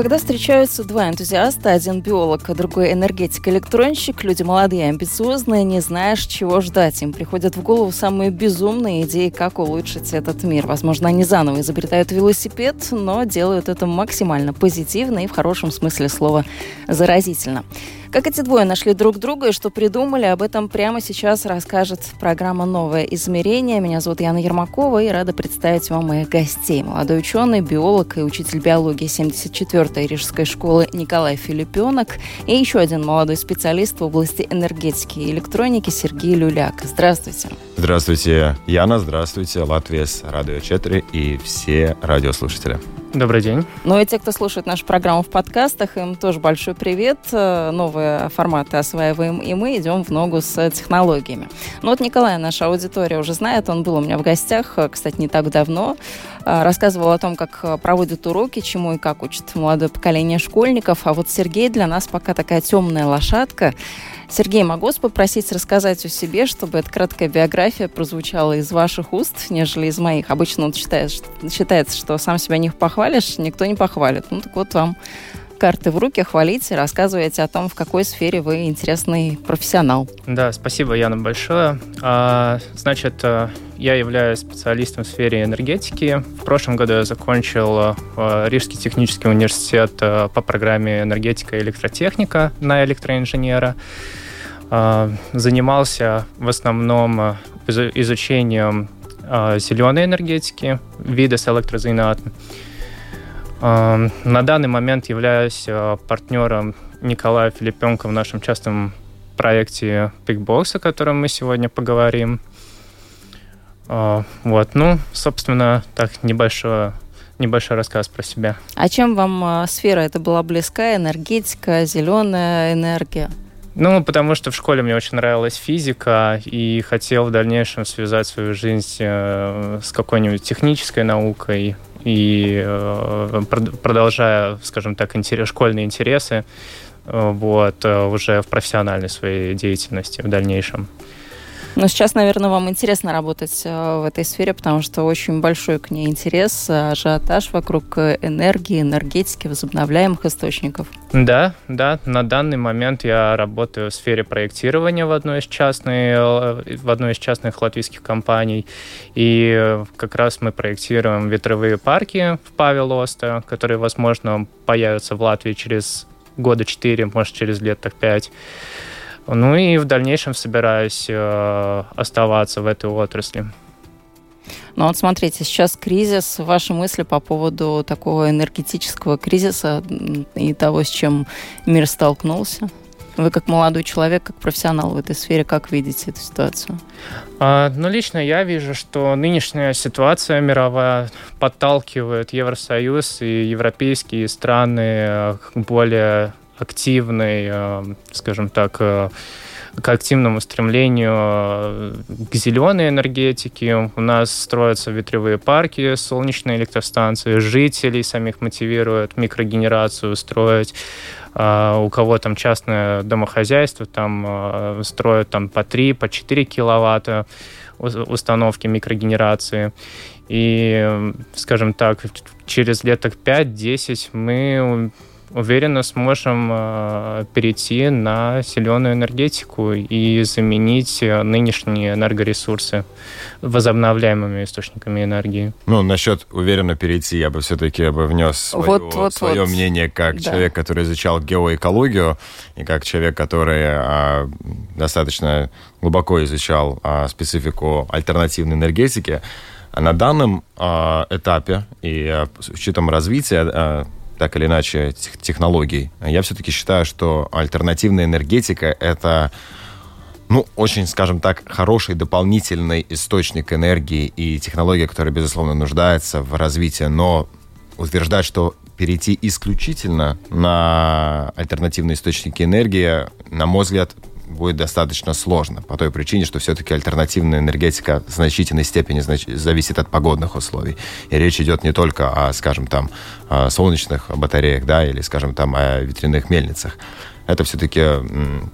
Когда встречаются два энтузиаста, один биолог, а другой энергетик-электронщик, люди молодые амбициозные, не знаешь, чего ждать. Им приходят в голову самые безумные идеи, как улучшить этот мир. Возможно, они заново изобретают велосипед, но делают это максимально позитивно и в хорошем смысле слова заразительно. Как эти двое нашли друг друга и что придумали, об этом прямо сейчас расскажет программа «Новое измерение». Меня зовут Яна Ермакова и рада представить вам моих гостей. Молодой ученый, биолог и учитель биологии 74-й Рижской школы Николай Филиппенок и еще один молодой специалист в области энергетики и электроники Сергей Люляк. Здравствуйте. Здравствуйте, Яна, здравствуйте, Латвия с Радио 4 и все радиослушатели. Добрый день. Ну и те, кто слушает нашу программу в подкастах, им тоже большой привет. Э, новые форматы осваиваем, и мы идем в ногу с технологиями. Ну вот Николай, наша аудитория уже знает, он был у меня в гостях, э, кстати, не так давно. Э, рассказывал о том, как проводят уроки, чему и как учат молодое поколение школьников. А вот Сергей для нас пока такая темная лошадка. Сергей, могу вас попросить рассказать о себе, чтобы эта краткая биография прозвучала из ваших уст, нежели из моих. Обычно вот считается, считается, что сам себя не похвалишь, никто не похвалит. Ну так вот вам карты в руки, хвалите, рассказывайте о том, в какой сфере вы интересный профессионал. Да, спасибо, Яна, большое. А, значит, э, я являюсь специалистом в сфере энергетики. В прошлом году я закончил э, Рижский технический университет э, по программе энергетика и электротехника на электроинженера. А, занимался в основном изучением зеленой энергетики, вида с электрозаинатом. На данный момент являюсь э, партнером Николая Филипенко в нашем частном проекте Bigbox, о котором мы сегодня поговорим. А, вот, ну, собственно, так, небольшой, небольшой рассказ про себя. А чем вам э, сфера эта была близка? Энергетика, зеленая энергия? Ну, потому что в школе мне очень нравилась физика, и хотел в дальнейшем связать свою жизнь э, с какой-нибудь технической наукой, и э, продолжая, скажем так, интерес, школьные интересы, э, вот, уже в профессиональной своей деятельности в дальнейшем. Но сейчас, наверное, вам интересно работать э, в этой сфере, потому что очень большой к ней интерес, э, ажиотаж вокруг энергии, энергетики, возобновляемых источников. Да, да. На данный момент я работаю в сфере проектирования в одной из частных, э, в одной из частных латвийских компаний. И как раз мы проектируем ветровые парки в Павелоста, которые, возможно, появятся в Латвии через года четыре, может, через лет так пять. Ну и в дальнейшем собираюсь э, оставаться в этой отрасли. Ну вот смотрите, сейчас кризис. Ваши мысли по поводу такого энергетического кризиса и того, с чем мир столкнулся? Вы как молодой человек, как профессионал в этой сфере, как видите эту ситуацию? А, ну, лично я вижу, что нынешняя ситуация мировая подталкивает Евросоюз и европейские страны к более активной, э, скажем так, э, к активному стремлению э, к зеленой энергетике. У нас строятся ветряные парки, солнечные электростанции, жителей самих мотивируют микрогенерацию строить. У кого там частное домохозяйство, там строят там по 3, по 4 киловатта установки микрогенерации. И, скажем так, через лет так 5-10 мы уверенно сможем э, перейти на зеленую энергетику и заменить э, нынешние энергоресурсы возобновляемыми источниками энергии. Ну, насчет уверенно перейти, я бы все-таки бы внес свое, вот, вот, свое вот. мнение как да. человек, который изучал геоэкологию, и как человек, который а, достаточно глубоко изучал а, специфику альтернативной энергетики. А на данном а, этапе и а, с учетом развития а, так или иначе, технологий. Я все-таки считаю, что альтернативная энергетика — это Ну, очень, скажем так, хороший дополнительный источник энергии и технология, которая, безусловно, нуждается в развитии, но утверждать, что перейти исключительно на альтернативные источники энергии, на мой взгляд, будет достаточно сложно, по той причине, что все-таки альтернативная энергетика в значительной степени зависит от погодных условий. И речь идет не только о, скажем, там, о солнечных батареях, да, или, скажем, там, о ветряных мельницах. Это все-таки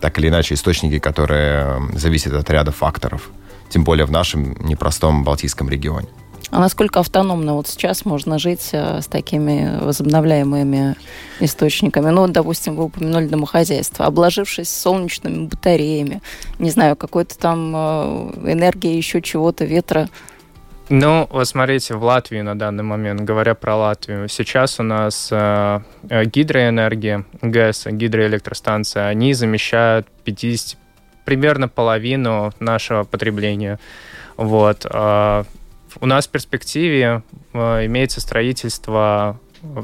так или иначе источники, которые зависят от ряда факторов, тем более в нашем непростом Балтийском регионе. А насколько автономно вот сейчас можно жить э, с такими возобновляемыми источниками? Ну, допустим, вы упомянули домохозяйство. Обложившись солнечными батареями, не знаю, какой-то там э, энергии, еще чего-то, ветра, ну, вот смотрите, в Латвии на данный момент, говоря про Латвию, сейчас у нас э, э гидроэнергия, ГЭС, гидроэлектростанция, они замещают 50, примерно половину нашего потребления. Вот. Э, у нас в перспективе э, имеется строительство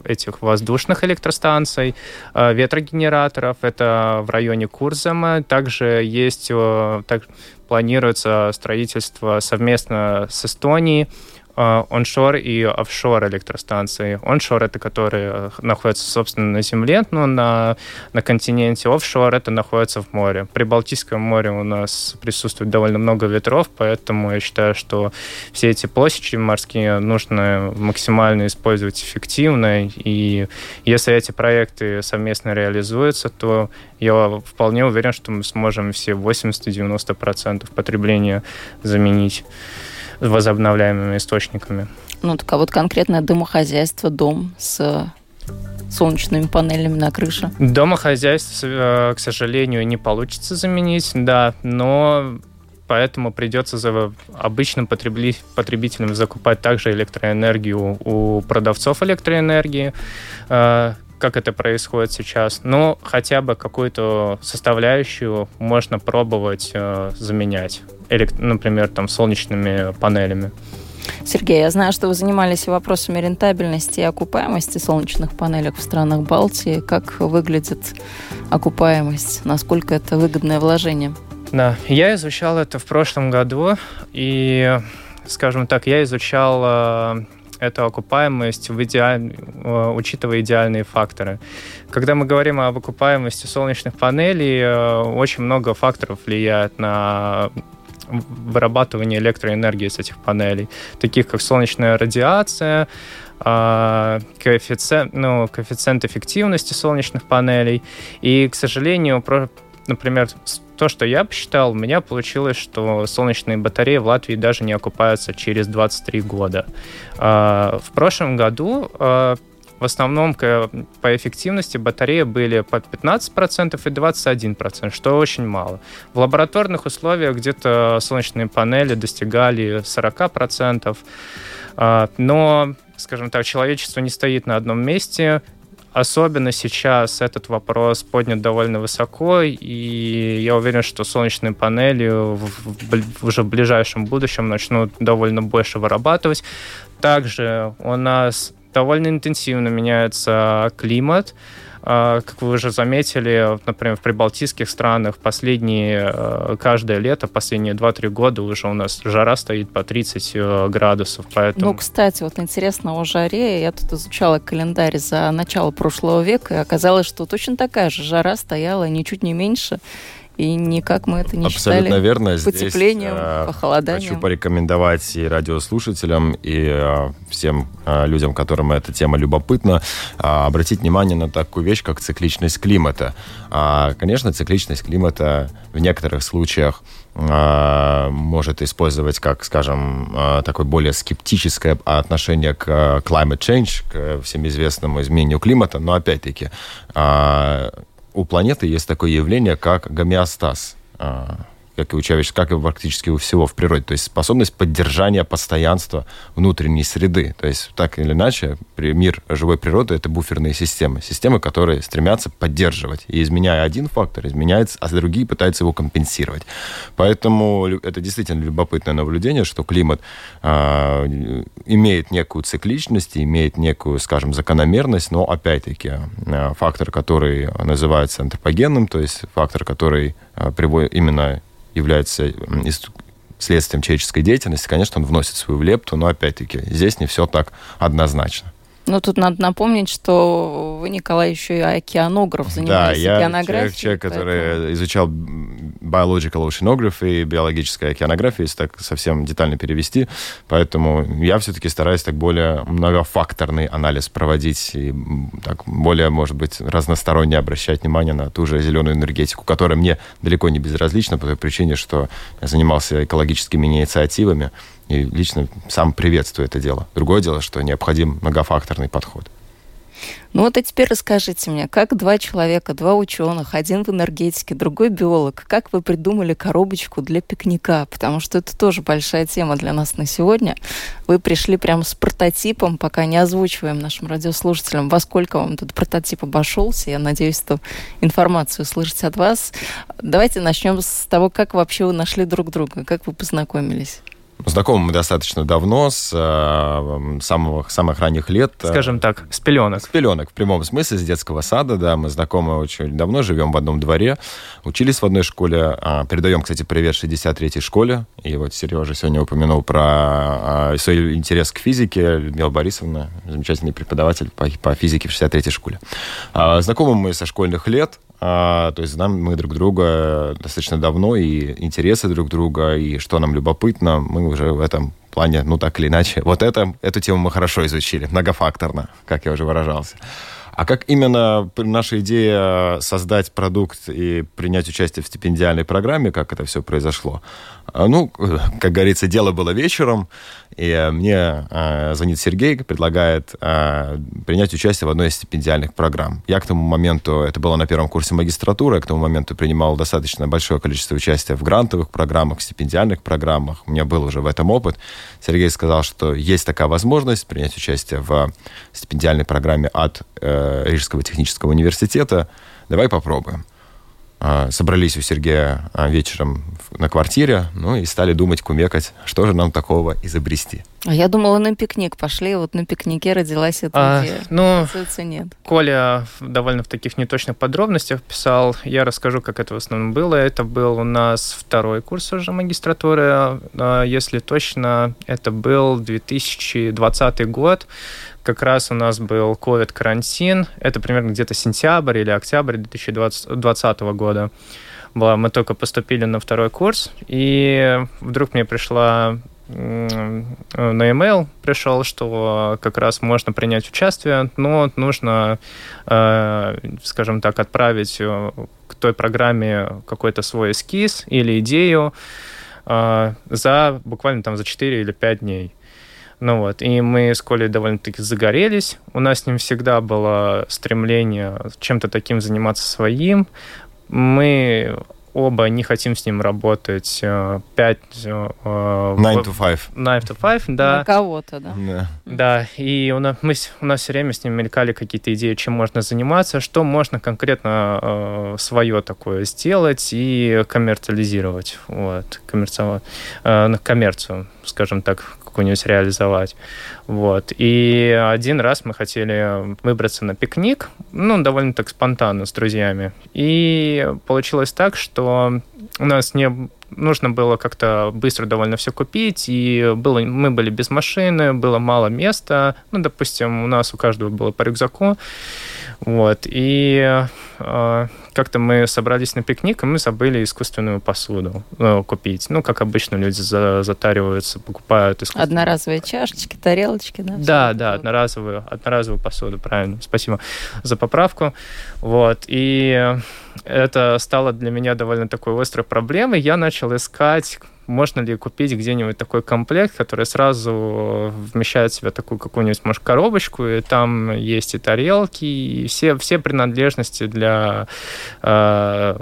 этих воздушных электростанций, э, ветрогенераторов. Это в районе Курзама. Также есть, э, так, планируется строительство совместно с Эстонией оншор и офшор электростанции. Оншор — это которые находятся, собственно, на земле, но на, на континенте. Офшор — это находится в море. При Балтийском море у нас присутствует довольно много ветров, поэтому я считаю, что все эти площади морские нужно максимально использовать эффективно. И если эти проекты совместно реализуются, то я вполне уверен, что мы сможем все 80-90% потребления заменить возобновляемыми источниками. Ну, так а вот конкретное домохозяйство, дом с солнечными панелями на крыше? Домохозяйство, э, к сожалению, не получится заменить, да, но поэтому придется за обычным потребителям закупать также электроэнергию у продавцов электроэнергии, э, как это происходит сейчас, но хотя бы какую-то составляющую можно пробовать э, например, там, солнечными панелями. Сергей, я знаю, что вы занимались вопросами рентабельности и окупаемости солнечных панелек в странах Балтии. Как выглядит окупаемость? Насколько это выгодное вложение? Да, я изучал это в прошлом году, и, скажем так, я изучал э, эту окупаемость, в идеаль... Э, учитывая идеальные факторы. Когда мы говорим об окупаемости солнечных панелей, э, очень много факторов влияет на вырабатывания электроэнергии с этих панелей, таких как солнечная радиация, а, коэффициент, ну, коэффициент эффективности солнечных панелей. И, к сожалению, про, например, то, что я посчитал, у меня получилось, что солнечные батареи в Латвии даже не окупаются через 23 года. А, в прошлом году а, в основном по эффективности батареи были по 15% и 21%, что очень мало. В лабораторных условиях где-то солнечные панели достигали 40%, а, но, скажем так, человечество не стоит на одном месте, Особенно сейчас этот вопрос поднят довольно высоко, и я уверен, что солнечные панели в, уже в ближайшем будущем начнут довольно больше вырабатывать. Также у нас довольно интенсивно меняется климат. А, как вы уже заметили, например, в прибалтийских странах последние, э, каждое лето, последние 2-3 года уже у нас жара стоит по 30 э, градусов. Поэтому... Ну, кстати, вот интересно о жаре. Я тут изучала календарь за начало прошлого века, и оказалось, что точно такая же жара стояла, ничуть не меньше и никак мы это не Абсолютно считали верно. потеплением, Здесь, э, похолоданием. Хочу порекомендовать и радиослушателям, и э, всем э, людям, которым эта тема любопытна, обратить внимание на такую вещь, как цикличность климата. Конечно, цикличность климата в некоторых случаях может использовать как, скажем, такое более скептическое отношение к climate change, к всем известному изменению климата, но опять-таки у планеты есть такое явление, как гомеостаз. А, как и у человечества, как и практически у всего в природе. То есть способность поддержания постоянства внутренней среды. То есть так или иначе мир живой природы — это буферные системы. Системы, которые стремятся поддерживать. И изменяя один фактор, изменяется, а другие пытаются его компенсировать. Поэтому это действительно любопытное наблюдение, что климат э, имеет некую цикличность, имеет некую, скажем, закономерность, но опять-таки э, фактор, который называется антропогенным, то есть фактор, который э, приводит именно является следствием человеческой деятельности, конечно, он вносит свою лепту, но опять-таки здесь не все так однозначно. Ну, тут надо напомнить, что вы, Николай, еще и океанограф, занимаетесь да, океанографией. Да, человек, человек поэтому... который изучал biological oceanography, биологическая океанография, если так совсем детально перевести. Поэтому я все-таки стараюсь так более многофакторный анализ проводить и так более, может быть, разносторонне обращать внимание на ту же зеленую энергетику, которая мне далеко не безразлична по той причине, что я занимался экологическими инициативами, и лично сам приветствую это дело. Другое дело, что необходим многофакторный подход. Ну вот и теперь расскажите мне, как два человека, два ученых, один в энергетике, другой биолог, как вы придумали коробочку для пикника? Потому что это тоже большая тема для нас на сегодня. Вы пришли прямо с прототипом, пока не озвучиваем нашим радиослушателям, во сколько вам этот прототип обошелся. Я надеюсь, что информацию услышать от вас. Давайте начнем с того, как вообще вы нашли друг друга, как вы познакомились. Знакомы мы достаточно давно, с э, самых, самых ранних лет. Скажем так, с пеленок. С пеленок, в прямом смысле, с детского сада, да. Мы знакомы очень давно, живем в одном дворе, учились в одной школе. Э, передаем, кстати, привет 63-й школе. И вот Сережа сегодня упомянул про э, свой интерес к физике. Людмила Борисовна, замечательный преподаватель по, по физике в 63-й школе. Э, знакомы мы со школьных лет. А, то есть знаем мы друг друга достаточно давно, и интересы друг друга, и что нам любопытно, мы уже в этом плане, ну так или иначе, вот это, эту тему мы хорошо изучили, многофакторно, как я уже выражался. А как именно наша идея создать продукт и принять участие в стипендиальной программе, как это все произошло? А, ну, как говорится, дело было вечером, и мне э, звонит Сергей, предлагает э, принять участие в одной из стипендиальных программ. Я к тому моменту, это было на первом курсе магистратуры, я к тому моменту принимал достаточно большое количество участия в грантовых программах, стипендиальных программах. У меня был уже в этом опыт. Сергей сказал, что есть такая возможность принять участие в стипендиальной программе от э, Рижского технического университета. Давай попробуем. А, собрались у Сергея а, вечером на квартире, ну и стали думать, кумекать, что же нам такого изобрести. А я думала, на пикник пошли, вот на пикнике родилась эта а, идея. Ну, нет. Коля довольно в таких неточных подробностях писал. Я расскажу, как это в основном было. Это был у нас второй курс уже магистратуры. Если точно, это был 2020 год как раз у нас был COVID-карантин. Это примерно где-то сентябрь или октябрь 2020 года. Была. Мы только поступили на второй курс, и вдруг мне пришла на email пришел, что как раз можно принять участие, но нужно, э, скажем так, отправить э, к той программе какой-то свой эскиз или идею э, за буквально там за 4 или 5 дней. Ну вот, и мы с Колей довольно-таки загорелись. У нас с ним всегда было стремление чем-то таким заниматься своим. Мы оба не хотим с ним работать 5... Э, 9 э, to 5. 9 to 5, да. На кого-то, да. Да, да. и у нас, мы, у нас все время с ним мелькали какие-то идеи, чем можно заниматься, что можно конкретно э, свое такое сделать и коммерциализировать, вот, э, на коммерцию, скажем так, какую-нибудь реализовать. Вот. И один раз мы хотели выбраться на пикник, ну, довольно так спонтанно с друзьями. И получилось так, что у нас не нужно было как-то быстро довольно все купить, и было, мы были без машины, было мало места. Ну, допустим, у нас у каждого было по рюкзаку. Вот. И э, как-то мы собрались на пикник, и мы забыли искусственную посуду э, купить. Ну, как обычно люди за, затариваются, покупают искусственную. Одноразовые чашечки, тарелочки, да? Да, да, одноразовую, одноразовую посуду, правильно. Спасибо за поправку. Вот. И это стало для меня довольно такой острой проблемой. Я начал искать можно ли купить где-нибудь такой комплект, который сразу вмещает в себя такую какую-нибудь, может, коробочку, и там есть и тарелки, и все, все принадлежности для э,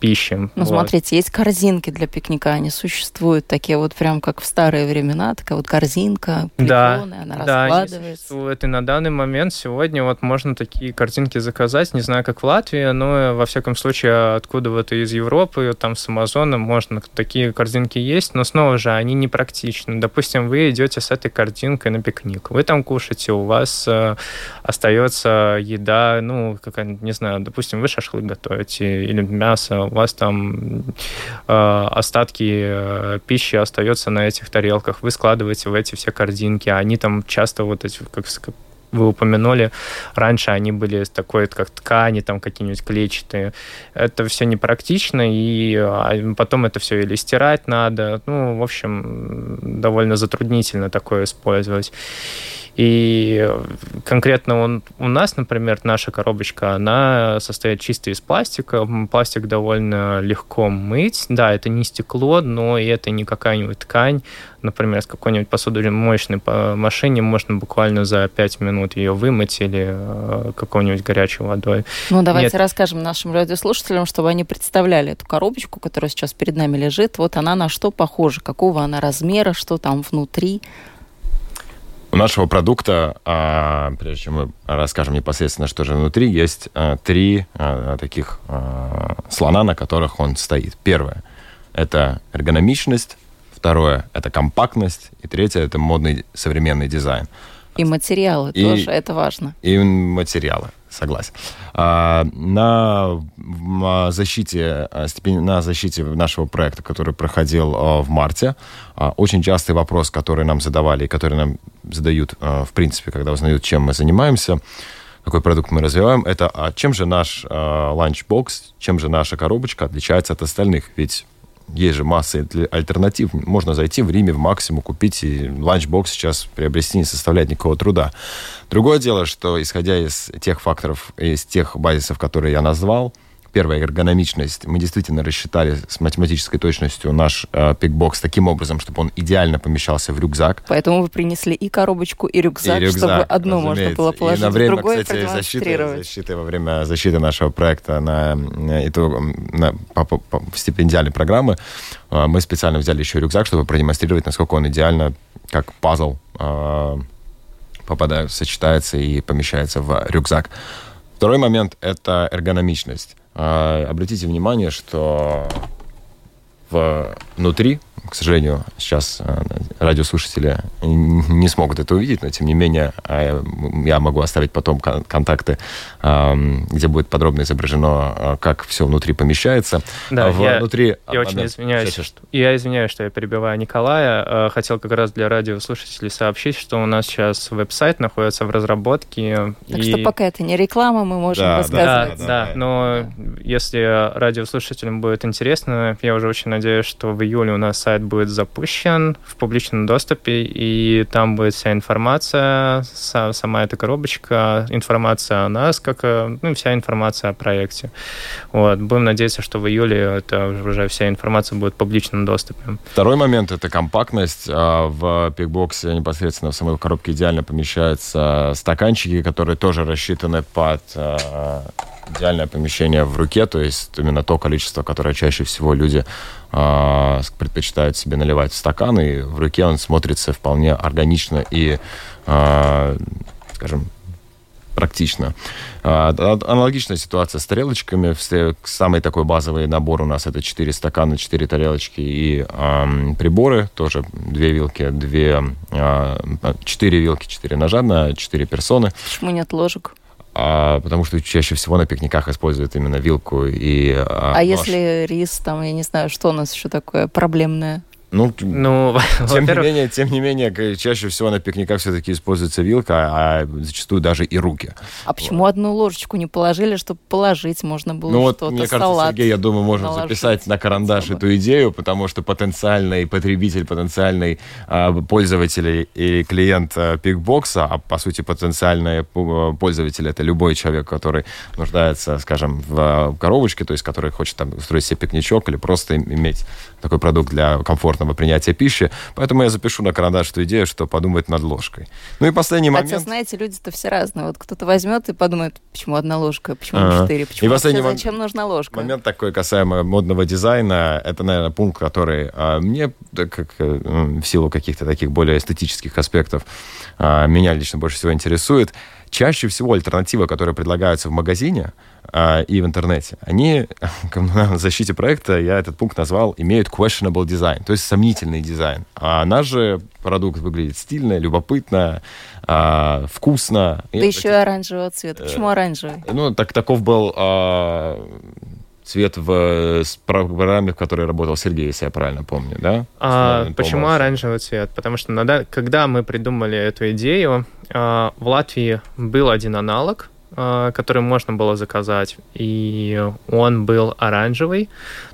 пищи. Ну, вот. смотрите, есть корзинки для пикника, они существуют, такие вот прям как в старые времена, такая вот корзинка, приконы, да, она да, раскладывается. существует, и на данный момент сегодня вот можно такие корзинки заказать, не знаю, как в Латвии, но во всяком случае откуда вот из Европы, там с Амазона можно такие корзинки есть, но снова же они не практичны. Допустим, вы идете с этой корзинкой на пикник, вы там кушаете, у вас э, остается еда, ну, какая не знаю, допустим, вы шашлык готовите или мясо, у вас там э, остатки э, пищи остается на этих тарелках, вы складываете в эти все корзинки, а они там часто вот эти, как вы упомянули, раньше они были такой, как ткани, там какие-нибудь клетчатые. Это все непрактично, и а, потом это все или стирать надо. Ну, в общем, довольно затруднительно такое использовать. И конкретно он, у нас, например, наша коробочка, она состоит чисто из пластика. Пластик довольно легко мыть. Да, это не стекло, но и это не какая-нибудь ткань. Например, с какой-нибудь посудомоечной машине можно буквально за 5 минут ее вымыть или э, какой-нибудь горячей водой. Ну, давайте Нет. расскажем нашим радиослушателям, чтобы они представляли эту коробочку, которая сейчас перед нами лежит. Вот она на что похожа, какого она размера, что там внутри. У нашего продукта, а, прежде чем мы расскажем непосредственно, что же внутри, есть а, три а, таких слона, на которых он стоит. Первое – это эргономичность, второе – это компактность, и третье – это модный современный дизайн. И материалы и, тоже, это важно. И материалы согласен. А, на защите, а, на защите нашего проекта, который проходил а, в марте, очень частый вопрос, который нам задавали и который нам задают, в принципе, когда узнают, чем мы занимаемся, какой продукт мы развиваем, это а чем же наш ланчбокс, чем же наша коробочка отличается от остальных? Ведь есть же масса альтернатив. Можно зайти в Rimi, в Maxima, купить, и ланчбокс сейчас приобрести не составляет никакого труда. Другое дело, что исходя из тех факторов, из тех базисов, которые я назвал, Первая эргономичность. Мы действительно рассчитали с математической точностью наш э, пикбокс таким образом, чтобы он идеально помещался в рюкзак. Поэтому вы принесли и коробочку, и рюкзак, и рюкзак чтобы одно можно было положить, и на время, другое кстати, защиты, защиты во время защиты нашего проекта на, итог, на, по, по, по стипендиальной программы э, мы специально взяли еще рюкзак, чтобы продемонстрировать, насколько он идеально, как пазл, э, попадает, сочетается и помещается в рюкзак. Второй момент – это эргономичность. А, обратите внимание, что внутри к сожалению, сейчас э, радиослушатели не смогут это увидеть, но тем не менее а, я могу оставить потом контакты, где будет подробно изображено, э, как все внутри помещается. Да, я, внутри... я очень извиняюсь. Сейчас, что... Я извиняюсь, что я перебиваю Николая. Э, хотел как раз для радиослушателей сообщить, что у нас сейчас веб-сайт находится в разработке. Так и... что пока это не реклама, мы можем да, рассказать. Да, да, да, но если радиослушателям будет интересно, я уже очень надеюсь, что в июле у нас сайт сайт будет запущен в публичном доступе, и там будет вся информация, сама эта коробочка, информация о нас, как э, ну, вся информация о проекте. Вот. Будем надеяться, что в июле это уже вся информация будет в публичном доступе. Второй момент – это компактность. А, в пикбоксе непосредственно в самой коробке идеально помещаются стаканчики, которые тоже рассчитаны под а, идеальное помещение в руке, то есть именно то количество, которое чаще всего люди э, предпочитают себе наливать в стакан, и в руке он смотрится вполне органично и, э, скажем, практично. А, аналогичная ситуация с тарелочками. Самый такой базовый набор у нас это 4 стакана, 4 тарелочки и э, приборы. Тоже 2 вилки, 2, э, 4 вилки, 4 ножа на 4 персоны. Почему нет ложек? А, потому что чаще всего на пикниках используют именно вилку и а, А нож. если рис, там, я не знаю, что у нас еще такое проблемное? Ну, ну тем, не менее, тем не менее, чаще всего на пикниках все-таки используется вилка, а зачастую даже и руки. А почему вот. одну ложечку не положили, чтобы положить можно было ну, вот, что-то, Мне кажется, салат Сергей, я думаю, можно записать на карандаш эту идею, потому что потенциальный потребитель, потенциальный а, пользователь и клиент а, пикбокса, а по сути потенциальный пользователь это любой человек, который нуждается, скажем, в а, коробочке, то есть который хочет там устроить себе пикничок или просто иметь такой продукт для комфортного принятия пищи. Поэтому я запишу на карандаш эту идею, что подумать над ложкой. Ну и последний Хотя, момент. знаете, люди-то все разные. Вот кто-то возьмет и подумает, почему одна ложка, почему а четыре, почему и последний вообще, зачем нужна ложка? Момент такой касаемо модного дизайна. Это, наверное, пункт, который а, мне, как э, в силу каких-то таких более эстетических аспектов, а, меня лично больше всего интересует. Чаще всего альтернативы, которые предлагаются в магазине э, и в интернете, они на защите проекта, я этот пункт назвал, имеют questionable design, то есть сомнительный дизайн. А наш же продукт выглядит стильно, любопытно, э, вкусно. Да и еще и оранжевого цвета. Почему оранжевый? Ну, так таков был э, цвет в программе, в которой работал Сергей, если я правильно помню, да? А, почему оранжевый цвет? Потому что надо, когда мы придумали эту идею, а, в Латвии был один аналог, а, который можно было заказать, и он был оранжевый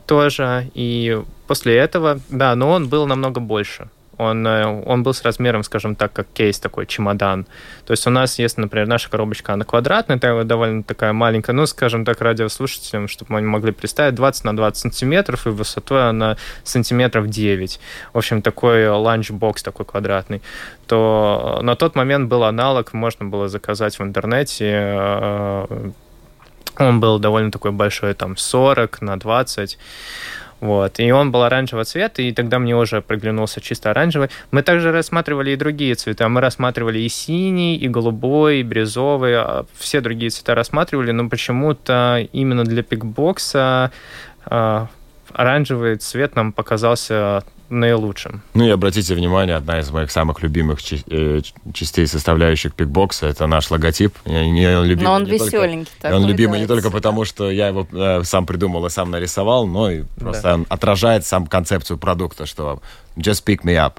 тоже, и после этого, да, но он был намного больше он, э, он был с размером, скажем так, как кейс такой, чемодан. То есть у нас есть, например, наша коробочка, она квадратная, довольно такая маленькая, ну, скажем так, радиослушателям, чтобы они могли представить, 20 на 20 сантиметров, и высотой она сантиметров 9. В общем, такой ланчбокс такой квадратный. То на тот момент был аналог, можно было заказать в интернете, э, он был довольно такой большой, там 40 на 20. Вот. И он был оранжевого цвета, и тогда мне уже приглянулся чисто оранжевый. Мы также рассматривали и другие цвета. Мы рассматривали и синий, и голубой, и бирюзовый. А все другие цвета рассматривали, но почему-то именно для пикбокса э, оранжевый цвет нам показался наилучшим. Ну и обратите внимание, одна из моих самых любимых э, частей составляющих пикбокса это наш логотип. Не, он любимый, но он не веселенький. Только, он любимый не только потому, что я его э, сам придумал и сам нарисовал, но и просто да. он отражает сам концепцию продукта, что just pick me up.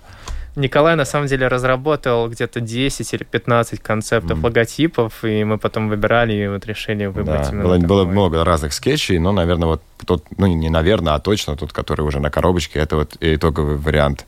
Николай на самом деле разработал где-то 10 или 15 концептов mm. логотипов, и мы потом выбирали и вот решили выбрать да, именно было, было много разных скетчей, но, наверное, вот тот, ну не наверное, а точно тот, который уже на коробочке, это вот итоговый вариант.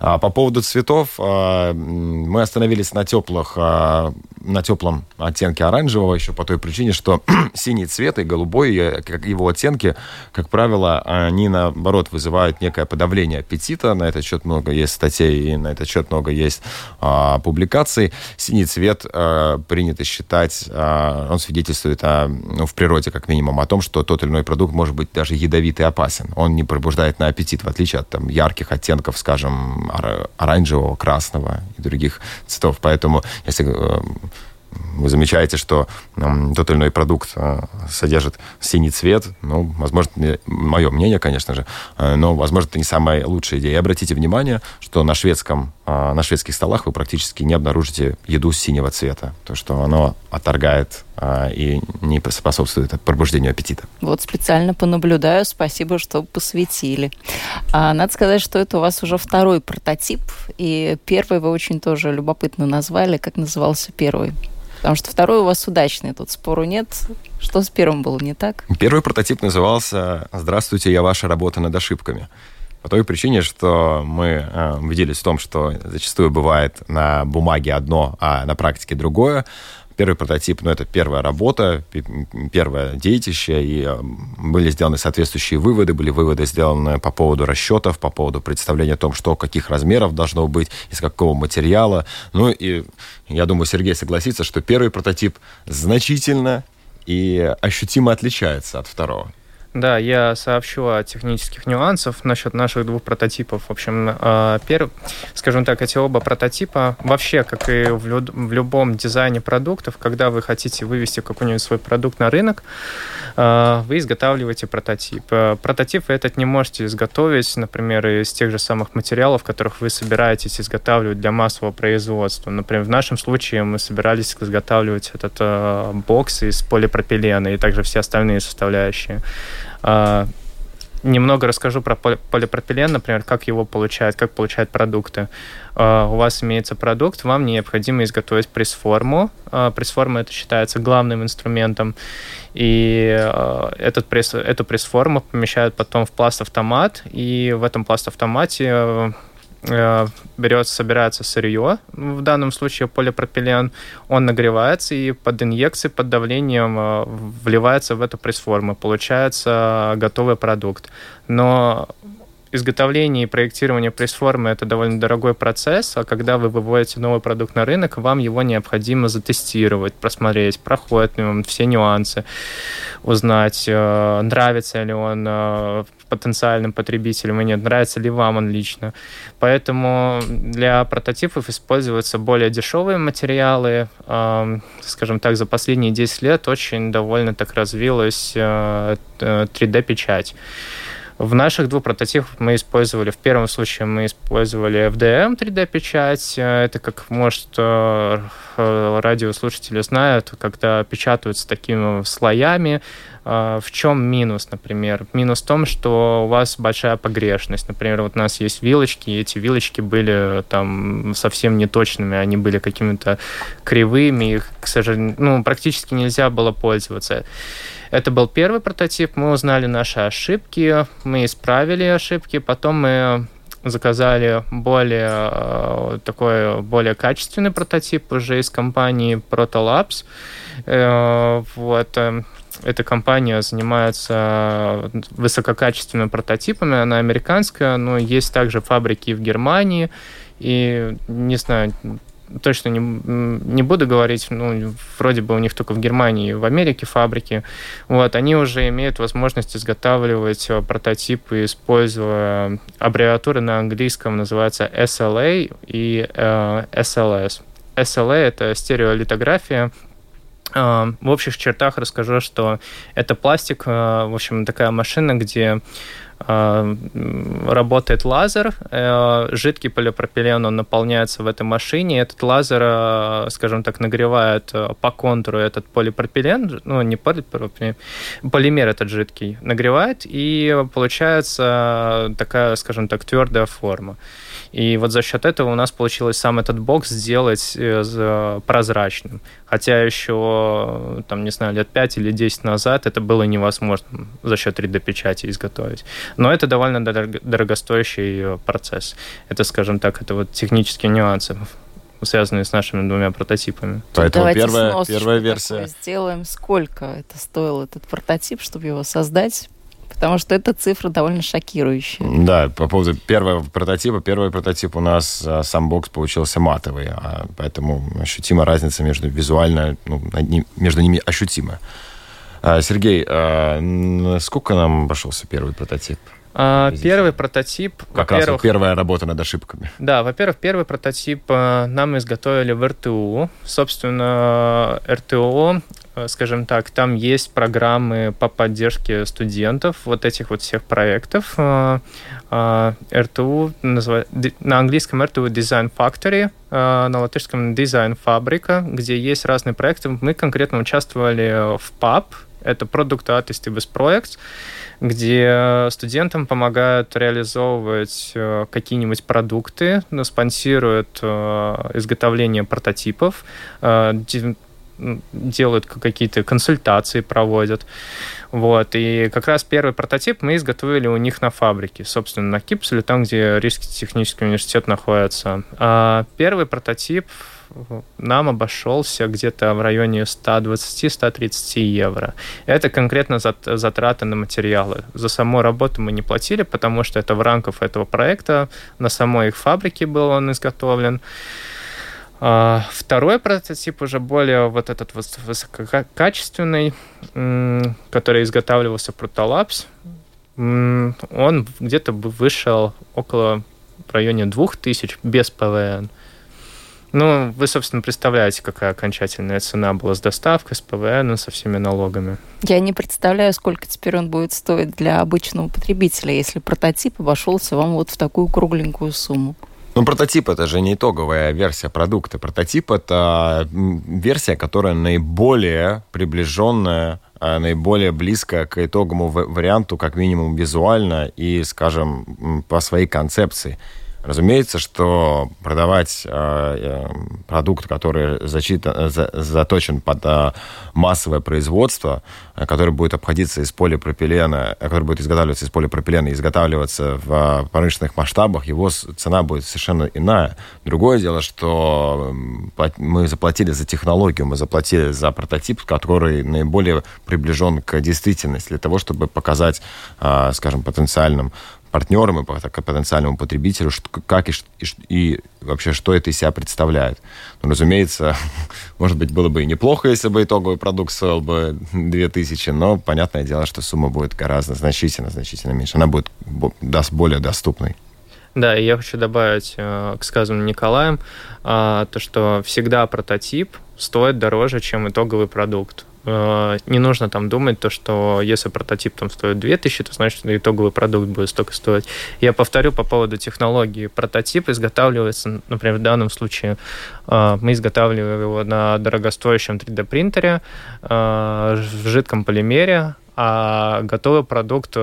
А по поводу цветов, а, мы остановились на теплых, а, на теплом оттенке оранжевого еще по той причине, что синий цвет и голубой, как его оттенки, как правило, они наоборот вызывают некое подавление аппетита. На этот счет много есть статей, и на этот счет много есть а, публикаций. Синий цвет а, принято считать, а, он свидетельствует о, ну, в природе как минимум о том, что тот или иной продукт может быть даже ядовитый и опасен. Он не пробуждает на аппетит, в отличие от там, ярких оттенков, скажем, оранжевого, красного и других цветов. Поэтому, если э, вы замечаете, что тот или иной продукт э, содержит синий цвет, ну, возможно, мое мнение, конечно же, э, но, возможно, это не самая лучшая идея. И обратите внимание, что на шведском, на шведских столах вы практически не обнаружите еду синего цвета, то, что оно отторгает и не способствует пробуждению аппетита. Вот специально понаблюдаю, спасибо, что посвятили. А, надо сказать, что это у вас уже второй прототип, и первый вы очень тоже любопытно назвали. Как назывался первый? Потому что второй у вас удачный, тут спору нет. Что с первым было не так? Первый прототип назывался «Здравствуйте, я ваша работа над ошибками». По той причине, что мы э, убедились в том, что зачастую бывает на бумаге одно, а на практике другое. Первый прототип, ну, это первая работа, первое детище, и э, были сделаны соответствующие выводы, были выводы сделаны по поводу расчетов, по поводу представления о том, что каких размеров должно быть, из какого материала. Ну, и я думаю, Сергей согласится, что первый прототип значительно и ощутимо отличается от второго. Да, я сообщу о технических нюансах насчет наших двух прототипов. В общем, а, перв... скажем так, эти оба прототипа, вообще, как и в, лю... в любом дизайне продуктов, когда вы хотите вывести какой-нибудь свой продукт на рынок, а, вы изготавливаете прототип. А, прототип вы этот не можете изготовить, например, из тех же самых материалов, которых вы собираетесь изготавливать для массового производства. Например, в нашем случае мы собирались изготавливать этот бокс из полипропилена и также все остальные составляющие. А, немного расскажу про полипропилен, например, как его получают, как получают продукты. А, у вас имеется продукт, вам необходимо изготовить пресс-форму. А, пресс-форма это считается главным инструментом. И этот пресс, эту пресс-форму помещают потом в пласт-автомат, и в этом пласт-автомате Э, берется, собирается сырье, в данном случае полипропилен, он нагревается и под инъекцией, под давлением э, вливается в эту пресс-форму, получается готовый продукт. Но изготовление и проектирование пресс-формы это довольно дорогой процесс, а когда вы выводите новый продукт на рынок, вам его необходимо затестировать, просмотреть, проходит ли он все нюансы, узнать, э, нравится ли он потенциальным потребителям и нет, нравится ли вам он лично. Поэтому для прототипов используются более дешевые материалы. Скажем так, за последние 10 лет очень довольно так развилась 3D-печать. Э, в наших двух прототипах мы использовали, в первом случае мы использовали FDM 3D-печать. Это, как, может, э, радиослушатели знают, когда печатаются такими слоями. Э, в чем минус, например? Минус в том, что у вас большая погрешность. Например, вот у нас есть вилочки, и эти вилочки были там совсем неточными, они были какими-то кривыми, их, к сожалению, ну, практически нельзя было пользоваться. Это был первый прототип, мы узнали наши ошибки, мы исправили ошибки, потом мы заказали более э, такой более качественный прототип уже из компании Protolabs. Э, вот э, эта компания занимается высококачественными прототипами, она американская, но есть также фабрики в Германии, и не знаю, точно не, не буду говорить, ну, вроде бы у них только в Германии и в Америке фабрики, вот, они уже имеют возможность изготавливать э, прототипы, используя аббревиатуры на английском, называется SLA и э, SLS. SLA — это стереолитография, э, в общих чертах расскажу, что это пластик, э, в общем, такая машина, где а, работает лазер, э, жидкий полипропилен, он наполняется в этой машине, этот лазер, скажем так, нагревает по контуру этот полипропилен, ну, не полипропилен, полимер этот жидкий, нагревает, и получается такая, скажем так, твердая форма. И вот за счет этого у нас получилось сам этот бокс сделать прозрачным. Хотя еще, там, не знаю, лет 5 или 10 назад это было невозможно за счет 3D-печати изготовить. Но это довольно дорогостоящий э, процесс. Это, скажем так, это вот технические нюансы связанные с нашими двумя прототипами. Поэтому Давайте первая, первая версия. Сделаем, сколько это стоил этот прототип, чтобы его создать потому что эта цифра довольно шокирующая. Да, по поводу первого прототипа. Первый прототип у нас а, сам бокс получился матовый, а, поэтому ощутима разница между визуально, ну, между ними ощутима. А, Сергей, сколько нам обошелся первый прототип? Первый прототип... Как раз вот первая работа над ошибками. Да, во-первых, первый прототип нам изготовили в РТУ. Собственно, РТО, скажем так, там есть программы по поддержке студентов вот этих вот всех проектов. РТУ, на английском РТУ Design Factory, на латышском Design Фабрика, где есть разные проекты. Мы конкретно участвовали в PAP, это Product Artist With Projects, где студентам помогают реализовывать э, какие-нибудь продукты, спонсируют э, изготовление прототипов, э, делают какие-то консультации, проводят. Вот. И как раз первый прототип мы изготовили у них на фабрике, собственно, на Кипселе, там, где Рижский технический университет находится. А первый прототип нам обошелся где-то в районе 120-130 евро. Это конкретно затраты на материалы. За саму работу мы не платили, потому что это в рамках этого проекта. На самой их фабрике был он изготовлен. А, второй прототип уже более вот этот высококачественный, который изготавливался Protolabs, он где-то вышел около в районе 2000 без ПВН. Ну, вы, собственно, представляете, какая окончательная цена была с доставкой, с ПВН, со всеми налогами. Я не представляю, сколько теперь он будет стоить для обычного потребителя, если прототип обошелся вам вот в такую кругленькую сумму. Ну, прототип это же не итоговая версия продукта. Прототип это версия, которая наиболее приближенная а, наиболее близкая к итоговому варианту, как минимум визуально и, скажем, по своей концепции. Разумеется, что продавать э, продукт, который зачитан, за, заточен под э, массовое производство, э, который будет обходиться из полипропилена, который будет изготавливаться из полипропилена и изготавливаться в промышленных масштабах, его цена будет совершенно иная. Другое дело, что мы заплатили за технологию, мы заплатили за прототип, который наиболее приближен к действительности, для того, чтобы показать, скажем, потенциальным партнерам и потенциальному потребителю, что, как и, и, и вообще, что это из себя представляет. Ну, разумеется, может быть, было бы и неплохо, если бы итоговый продукт стоил бы 2000, но понятное дело, что сумма будет гораздо значительно, значительно меньше. Она будет даст более доступной. Да, и я хочу добавить э, к сказанному Николаем, э, то, что всегда прототип стоит дороже, чем итоговый продукт. Э, не нужно там думать то, что если прототип там стоит 2000, то значит, итоговый продукт будет столько стоить. Я повторю по поводу технологии. Прототип изготавливается, например, в данном случае э, мы изготавливаем его на дорогостоящем 3D-принтере э, в жидком полимере, а готовый продукт,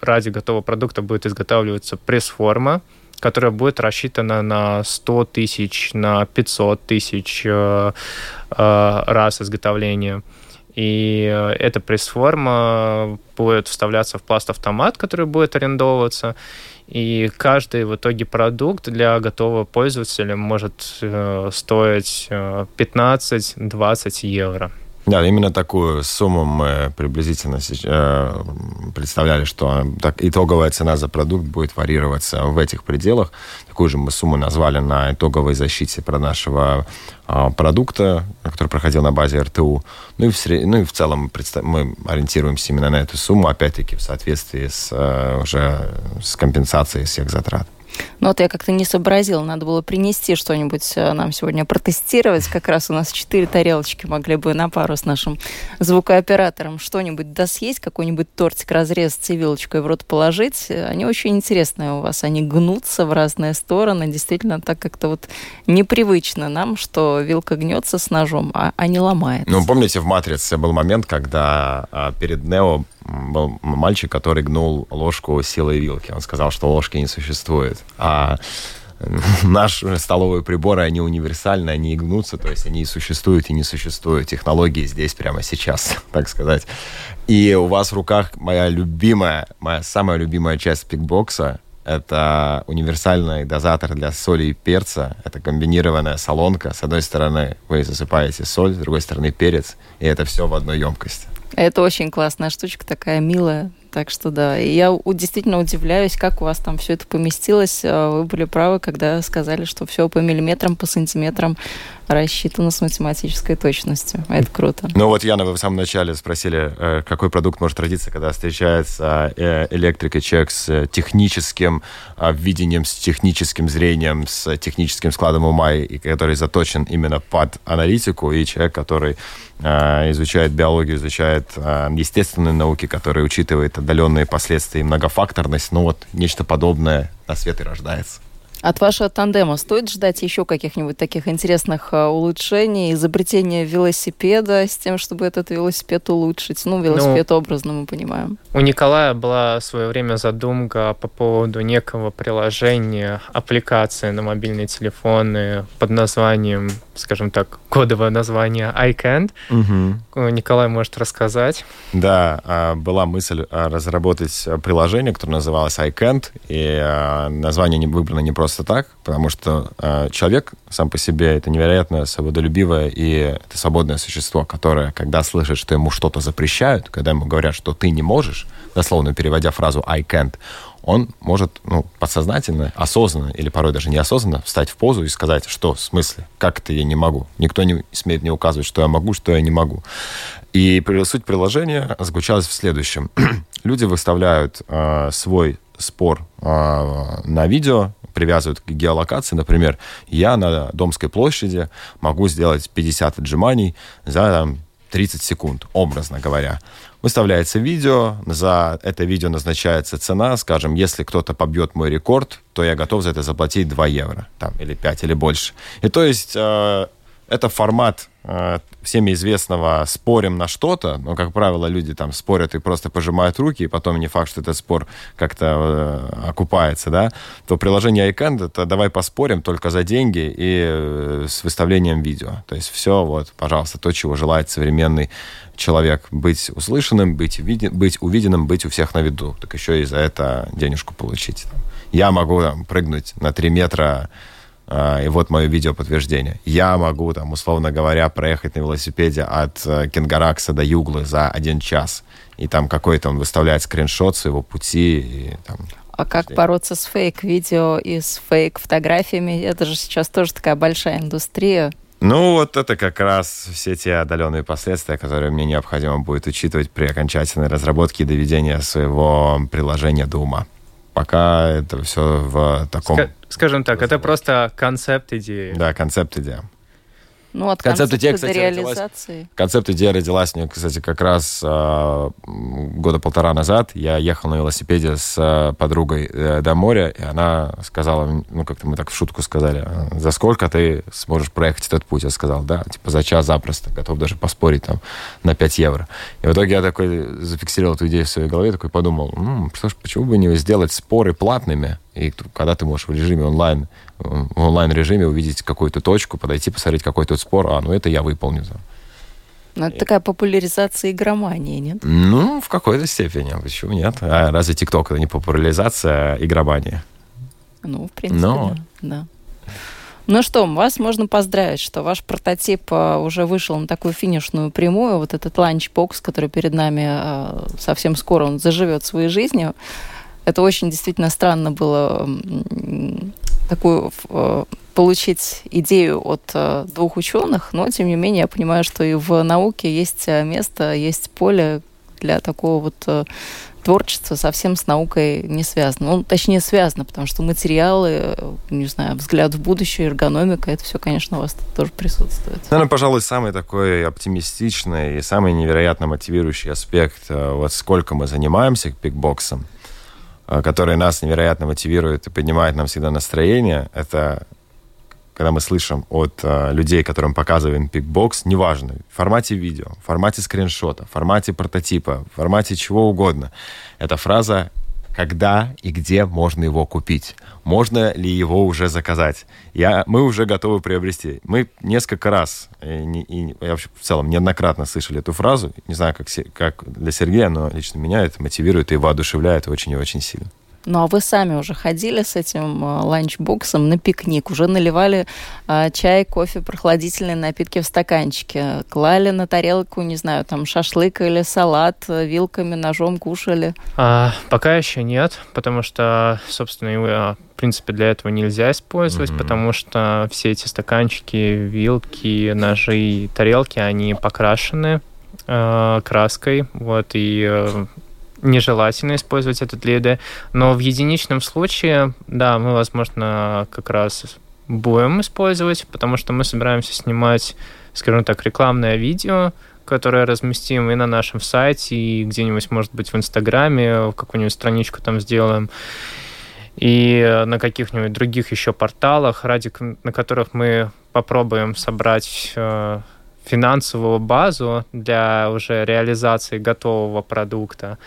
ради готового продукта будет изготавливаться пресс-форма, которая будет рассчитана на 100 тысяч, на 500 тысяч раз изготовления. И э, эта пресс-форма будет вставляться в пласт-автомат, который будет арендовываться. И каждый в итоге продукт для готового пользователя может э, стоить 15-20 э, евро. Да, именно такую сумму мы приблизительно э, представляли, что так, итоговая цена за продукт будет варьироваться в этих пределах. Такую же мы сумму назвали на итоговой защите про нашего э, продукта, который проходил на базе РТУ. Ну и в, ну и в целом мы, мы ориентируемся именно на эту сумму, опять-таки в соответствии с, э, уже с компенсацией всех затрат. Ну вот я как-то не сообразила, надо было принести что-нибудь э, нам сегодня протестировать. Как раз у нас четыре тарелочки могли бы на пару с нашим звукооператором что-нибудь да съесть, какой-нибудь тортик разрезать и вилочкой в рот положить. Они очень интересные у вас, они гнутся в разные стороны. Действительно, так как-то вот непривычно нам, что вилка гнется с ножом, а, а не ломает. Ну, помните, в «Матрице» был момент, когда а, перед Нео был мальчик, который гнул ложку силой вилки. Он сказал, что ложки не существует. А наши столовые приборы, они универсальны, они гнутся, то есть они и существуют, и не существуют. Технологии здесь прямо сейчас, так сказать. И у вас в руках моя любимая, моя самая любимая часть пикбокса, это универсальный дозатор для соли и перца. Это комбинированная солонка. С одной стороны вы засыпаете соль, с другой стороны перец, и это все в одной емкости. Это очень классная штучка, такая милая. Так что да, я действительно удивляюсь, как у вас там все это поместилось. Э, вы были правы, когда сказали, что все по миллиметрам, по сантиметрам рассчитано с математической точностью. Это круто. Ну вот, Яна, вы в самом начале спросили, э, какой продукт может родиться, когда встречается э, электрик и человек с техническим видением, с техническим зрением, с техническим складом ума, и который заточен именно под аналитику, и человек, который изучает биологию, изучает естественные науки, который учитывает отдаленные последствия и многофакторность, ну вот нечто подобное на свет и рождается. От вашего тандема стоит ждать еще каких-нибудь таких интересных а, улучшений, изобретения велосипеда с тем, чтобы этот велосипед улучшить? Ну, велосипед ну, образно мы понимаем. У Николая была в свое время задумка по поводу некого приложения, аппликации на мобильные телефоны под названием, скажем так, кодовое название iCan't. Угу. Николай может рассказать. Да, а, была мысль а, разработать приложение, которое называлось iCan't, и название не выбрано не просто просто так, потому что э, человек сам по себе это невероятно свободолюбивое и это свободное существо, которое, когда слышит, что ему что-то запрещают, когда ему говорят, что ты не можешь, дословно переводя фразу I can't, он может ну, подсознательно, осознанно или порой даже неосознанно встать в позу и сказать, что в смысле, как это я не могу. Никто не смеет мне указывать, что я могу, что я не могу. И суть приложения заключалась в следующем. Люди выставляют э, свой спор э, на видео, привязывают к геолокации. Например, я на Домской площади могу сделать 50 отжиманий за там, 30 секунд, образно говоря. Выставляется видео, за это видео назначается цена, скажем, если кто-то побьет мой рекорд, то я готов за это заплатить 2 евро, там, или 5, или больше. И то есть э, это формат э, всеми известного «спорим на что-то», но, как правило, люди там спорят и просто пожимают руки, и потом не факт, что этот спор как-то э, окупается, да, то приложение iCand — это «давай поспорим только за деньги и э, с выставлением видео». То есть все, вот, пожалуйста, то, чего желает современный человек. Быть услышанным, быть, увиден, быть увиденным, быть у всех на виду. Так еще и за это денежку получить. Я могу там, прыгнуть на 3 метра и вот мое видео подтверждение. Я могу, там, условно говоря, проехать на велосипеде от э, Кенгаракса до Юглы за один час. И там какой-то он выставляет скриншот своего пути. И, там, а как бороться с фейк-видео и с фейк-фотографиями? Это же сейчас тоже такая большая индустрия. Ну, вот это как раз все те отдаленные последствия, которые мне необходимо будет учитывать при окончательной разработке и доведении своего приложения до ума. Пока это все в таком... Скажем так, это просто концепт идеи. Да, концепт идея. Ну, от концепт идеи, кстати, реализации. Родилась, концепт идея родилась мне, кстати, как раз э, года полтора назад. Я ехал на велосипеде с э, подругой э, до моря, и она сказала, ну, как-то мы так в шутку сказали, за сколько ты сможешь проехать этот путь? Я сказал, да, типа за час запросто, готов даже поспорить там на 5 евро. И в итоге я такой зафиксировал эту идею в своей голове, такой подумал, ну, что ж, почему бы не сделать споры платными, и когда ты можешь в режиме онлайн, в онлайн-режиме увидеть какую-то точку, подойти, посмотреть какой-то спор, а, ну это я выполню. Ну, это такая популяризация игромании, нет? Ну, в какой-то степени. А почему нет? А разве ТикТок это не популяризация игромании? Ну, в принципе, Но... да. да. Ну что, вас можно поздравить, что ваш прототип а, уже вышел на такую финишную прямую. Вот этот ланчбокс, который перед нами а, совсем скоро он заживет своей жизнью. Это очень действительно странно было такую э, получить идею от э, двух ученых, но тем не менее я понимаю, что и в науке есть э, место, есть поле для такого вот творчества совсем с наукой не связано. Ну, точнее, связано, потому что материалы, не знаю, взгляд в будущее, эргономика, это все, конечно, у вас тоже присутствует. Наверное, пожалуй, самый такой оптимистичный и самый невероятно мотивирующий аспект, вот сколько мы занимаемся пикбоксом, Э, который нас невероятно мотивирует и поднимает нам всегда настроение, это когда мы слышим от э, людей, которым показываем пикбокс, неважно, в формате видео, в формате скриншота, в формате прототипа, в формате чего угодно, эта фраза когда и где можно его купить. Можно ли его уже заказать? Я, мы уже готовы приобрести. Мы несколько раз, и, и, и вообще в целом неоднократно слышали эту фразу. Не знаю, как, как для Сергея, но лично меня это мотивирует и воодушевляет очень и очень сильно. Ну а вы сами уже ходили с этим э, ланчбоксом на пикник, уже наливали а, чай, кофе, прохладительные напитки в стаканчике, клали на тарелку, не знаю, там шашлык или салат, э, вилками, ножом кушали? А, пока еще нет, потому что, собственно, его, в принципе, для этого нельзя использовать, mm-hmm. потому что все эти стаканчики, вилки, ножи и тарелки, они покрашены э, краской, вот, и э, нежелательно использовать этот для но в единичном случае, да, мы, возможно, как раз будем использовать, потому что мы собираемся снимать, скажем так, рекламное видео, которое разместим и на нашем сайте, и где-нибудь, может быть, в Инстаграме, какую-нибудь страничку там сделаем, и на каких-нибудь других еще порталах, ради на которых мы попробуем собрать э, финансовую базу для уже реализации готового продукта.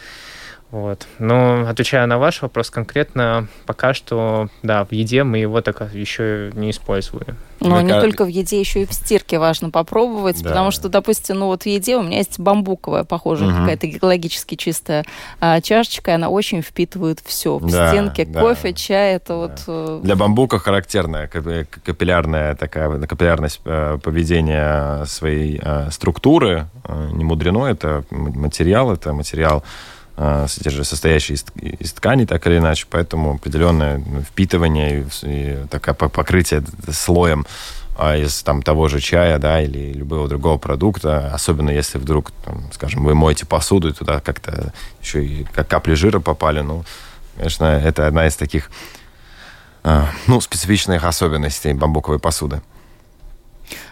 Вот. Но отвечая на ваш вопрос конкретно, пока что, да, в еде мы его так еще не используем. Но не только в еде, еще и в стирке важно попробовать, да. потому что, допустим, ну вот в еде у меня есть бамбуковая, похожая угу. какая-то экологически чистая а, чашечка, и она очень впитывает все. В да, стенке да. кофе, чай, это да. вот... Э, Для бамбука характерная капиллярная такая, капиллярность э, поведения своей э, структуры. Не мудрено, это материал, это материал состоящий из, из ткани, так или иначе, поэтому определенное впитывание и, и такое покрытие слоем а из там, того же чая, да, или любого другого продукта, особенно если вдруг, там, скажем, вы моете посуду, и туда как-то еще и как капли жира попали, ну, конечно, это одна из таких, э, ну, специфичных особенностей бамбуковой посуды.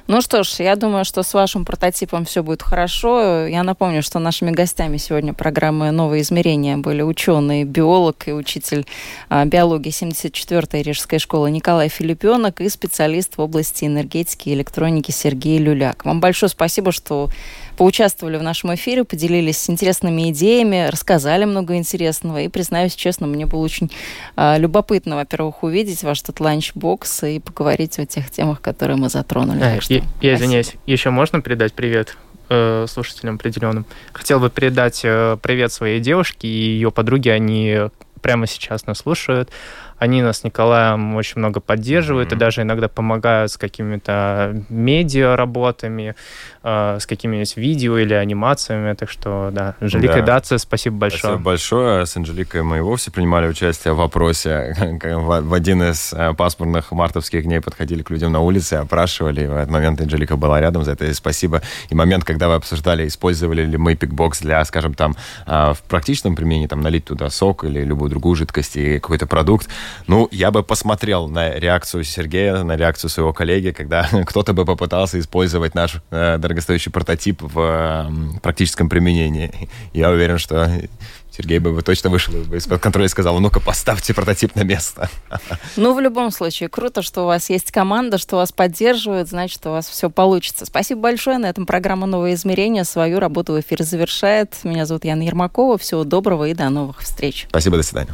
Ну что ж, я думаю, что с вашим прототипом все будет хорошо. Я напомню, что нашими гостями сегодня программы «Новые измерения» были ученый, биолог и учитель а, биологии 74-й Рижской школы Николай Филиппенок и специалист в области энергетики и электроники Сергей Люляк. Вам большое спасибо, что поучаствовали в нашем эфире, поделились интересными идеями, рассказали много интересного. И, признаюсь честно, мне было очень э, любопытно, во-первых, увидеть ваш этот ланчбокс и поговорить о тех темах, которые мы затронули. А, что, я, я извиняюсь, еще можно передать привет? Э, слушателям определенным. Хотел бы передать э, привет своей девушке и ее подруге. Они прямо сейчас нас слушают. Они нас с Николаем очень много поддерживают mm-hmm. и даже иногда помогают с какими-то медиа работами, э, с какими-нибудь видео или анимациями. Так что, да, Анжелика да. Дация, спасибо большое. Спасибо большое. С Анжеликой мы и вовсе принимали участие в вопросе. В один из э, пасмурных мартовских дней подходили к людям на улице, опрашивали. В этот момент Анжелика была рядом, за это и спасибо. И момент, когда вы обсуждали, использовали ли мы пикбокс для, скажем, там, э, в практичном применении, там, налить туда сок или любую другую жидкость и какой-то продукт, ну, я бы посмотрел на реакцию Сергея, на реакцию своего коллеги, когда кто-то бы попытался использовать наш э, дорогостоящий прототип в э, практическом применении. Я уверен, что Сергей бы точно вышел из-под контроля и сказал, ну-ка, поставьте прототип на место. Ну, в любом случае, круто, что у вас есть команда, что вас поддерживают, значит, у вас все получится. Спасибо большое. На этом программа «Новые измерения» свою работу в эфире завершает. Меня зовут Яна Ермакова. Всего доброго и до новых встреч. Спасибо, до свидания.